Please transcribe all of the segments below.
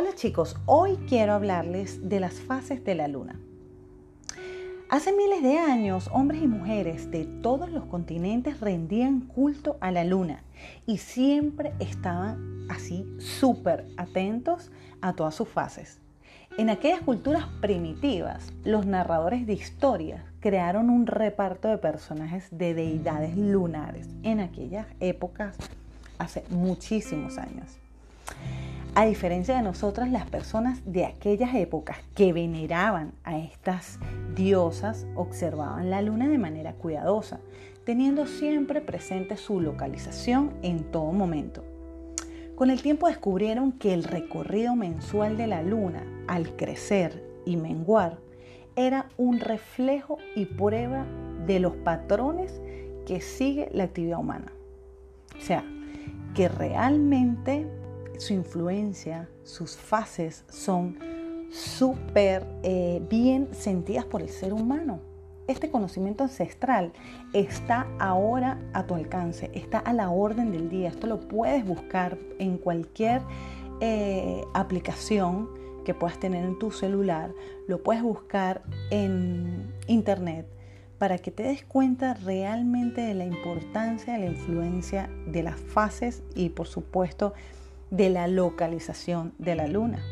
Hola chicos, hoy quiero hablarles de las fases de la luna. Hace miles de años, hombres y mujeres de todos los continentes rendían culto a la luna y siempre estaban así súper atentos a todas sus fases. En aquellas culturas primitivas, los narradores de historias crearon un reparto de personajes de deidades lunares en aquellas épocas hace muchísimos años. A diferencia de nosotras, las personas de aquellas épocas que veneraban a estas diosas observaban la luna de manera cuidadosa, teniendo siempre presente su localización en todo momento. Con el tiempo descubrieron que el recorrido mensual de la luna, al crecer y menguar, era un reflejo y prueba de los patrones que sigue la actividad humana. O sea, que realmente su influencia, sus fases son súper eh, bien sentidas por el ser humano. Este conocimiento ancestral está ahora a tu alcance, está a la orden del día. Esto lo puedes buscar en cualquier eh, aplicación que puedas tener en tu celular, lo puedes buscar en internet para que te des cuenta realmente de la importancia, de la influencia de las fases y por supuesto de la localización de la luna.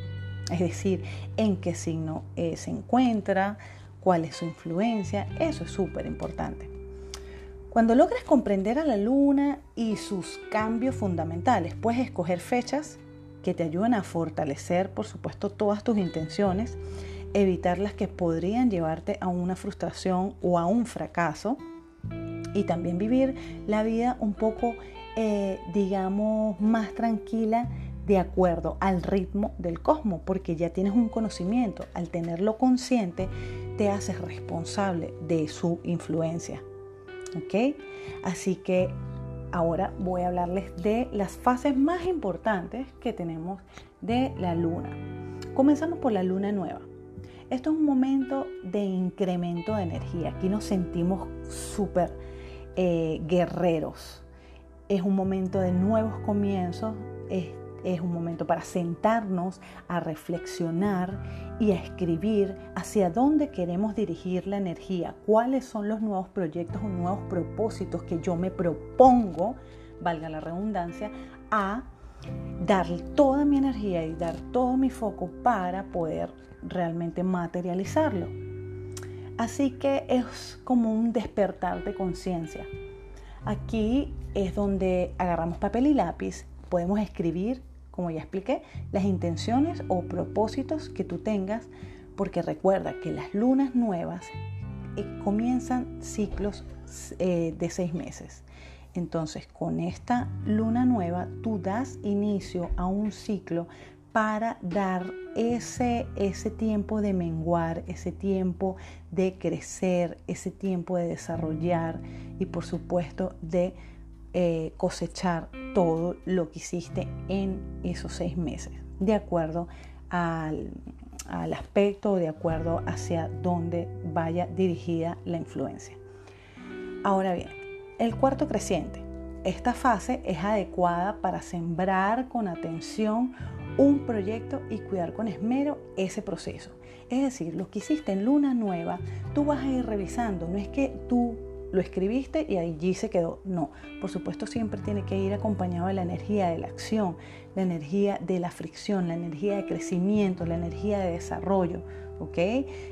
Es decir, en qué signo eh, se encuentra, cuál es su influencia, eso es súper importante. Cuando logres comprender a la luna y sus cambios fundamentales, puedes escoger fechas que te ayuden a fortalecer, por supuesto, todas tus intenciones, evitar las que podrían llevarte a una frustración o a un fracaso y también vivir la vida un poco eh, digamos, más tranquila de acuerdo al ritmo del cosmos, porque ya tienes un conocimiento. Al tenerlo consciente, te haces responsable de su influencia. ¿Ok? Así que ahora voy a hablarles de las fases más importantes que tenemos de la luna. Comenzamos por la luna nueva. Esto es un momento de incremento de energía. Aquí nos sentimos súper eh, guerreros es un momento de nuevos comienzos, es, un momento para sentarnos a reflexionar y a escribir hacia dónde queremos dirigir la energía, cuáles son los nuevos proyectos o nuevos propósitos que yo me propongo, valga la redundancia, a dar toda mi energía y dar todo mi foco para poder realmente materializarlo. Así que es como un despertar de conciencia. Aquí es donde agarramos papel y lápiz, podemos escribir, como ya expliqué, las intenciones o propósitos que tú tengas, porque recuerda que las lunas nuevas eh, comienzan ciclos eh, de seis meses. Entonces, con esta luna nueva, tú das inicio a un ciclo para dar ese, ese tiempo de menguar, ese tiempo de crecer, ese tiempo de desarrollar y por supuesto de eh, cosechar todo lo que hiciste en esos seis meses, de acuerdo al, al aspecto, de acuerdo hacia dónde vaya dirigida la influencia. Ahora bien, el cuarto creciente. Esta fase es adecuada para sembrar con atención un proyecto y cuidar con esmero ese proceso. Es decir, lo que hiciste en luna nueva, tú vas a ir revisando. No es que tú lo escribiste y allí se quedó. No, por supuesto siempre tiene que ir acompañado de la energía de la acción, la energía de la fricción, la energía de crecimiento, la energía de desarrollo. ¿Ok?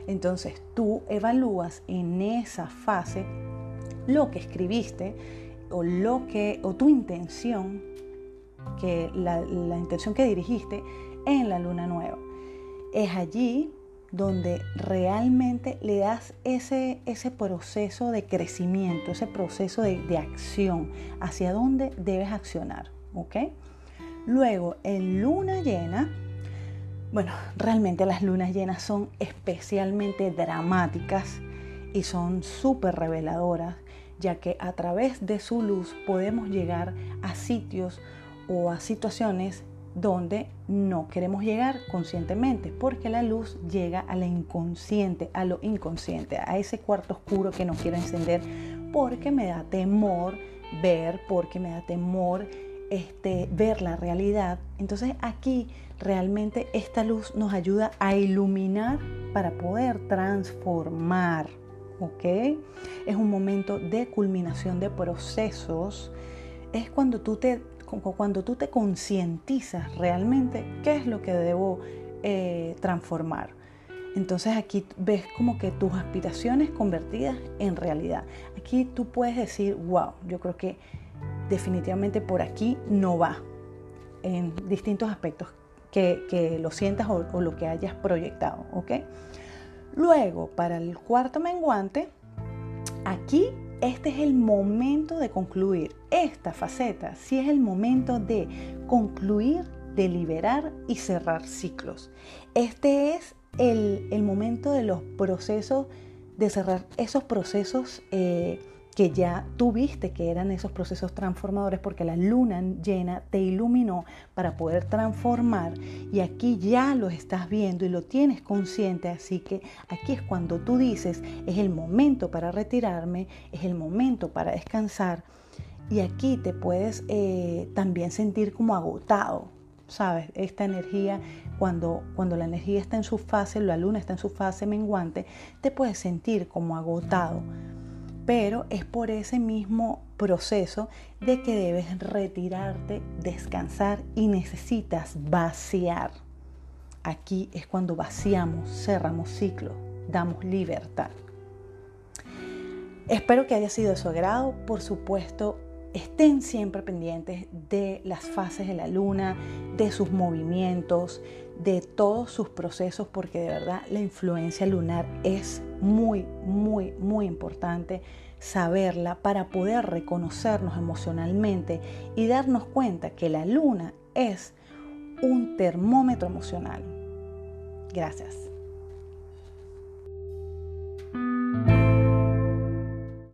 Entonces tú evalúas en esa fase lo que escribiste o, lo que, o tu intención que la, intención que dirigiste en la luna nueva. Es allí donde realmente le das ese, ese proceso de crecimiento, ese proceso de, de acción, hacia dónde debes accionar. ¿ok? Luego, en luna llena, bueno, realmente las lunas llenas son especialmente dramáticas y son súper reveladoras, ya que a través de su luz podemos llegar a sitios o a situaciones donde no queremos llegar conscientemente, porque la luz llega a la inconsciente, a lo inconsciente, a ese cuarto oscuro que no quiero encender, porque me da temor ver, porque me da temor este, ver la realidad. Entonces aquí realmente esta luz nos ayuda a iluminar para poder transformar. ¿Ok? Es un momento de culminación de procesos. Es cuando tú te, cuando tú te concientizas realmente qué es lo que debo eh, transformar. Entonces aquí ves como que tus aspiraciones convertidas en realidad. Aquí tú puedes decir, wow, yo creo que definitivamente por aquí no va en distintos aspectos que, lo sientas o, lo que hayas proyectado, ¿ok? Luego, para el cuarto menguante, aquí este es el momento de concluir. Esta faceta sí es el momento de concluir, de liberar y cerrar ciclos. Este es el, momento de los procesos, de cerrar esos procesos eh, que ya tuviste que eran esos procesos transformadores porque la luna llena te iluminó para poder transformar y aquí ya lo estás viendo y lo tienes consciente, así que aquí es cuando tú dices, es el momento para retirarme, es el momento para descansar y aquí te puedes eh, también sentir como agotado, ¿sabes? Esta energía, cuando, cuando la energía está en su fase, la luna está en su fase menguante, te puedes sentir como agotado pero es por ese mismo proceso de que debes retirarte, descansar y necesitas vaciar. Aquí es cuando vaciamos, cerramos ciclo, damos libertad. Espero que haya sido de su agrado. Por supuesto, estén siempre pendientes de las fases de la luna, de sus movimientos, de todos sus procesos, porque de verdad la influencia lunar es muy, muy, muy importante saberla para poder reconocernos emocionalmente y darnos cuenta que la luna es un termómetro emocional. Gracias.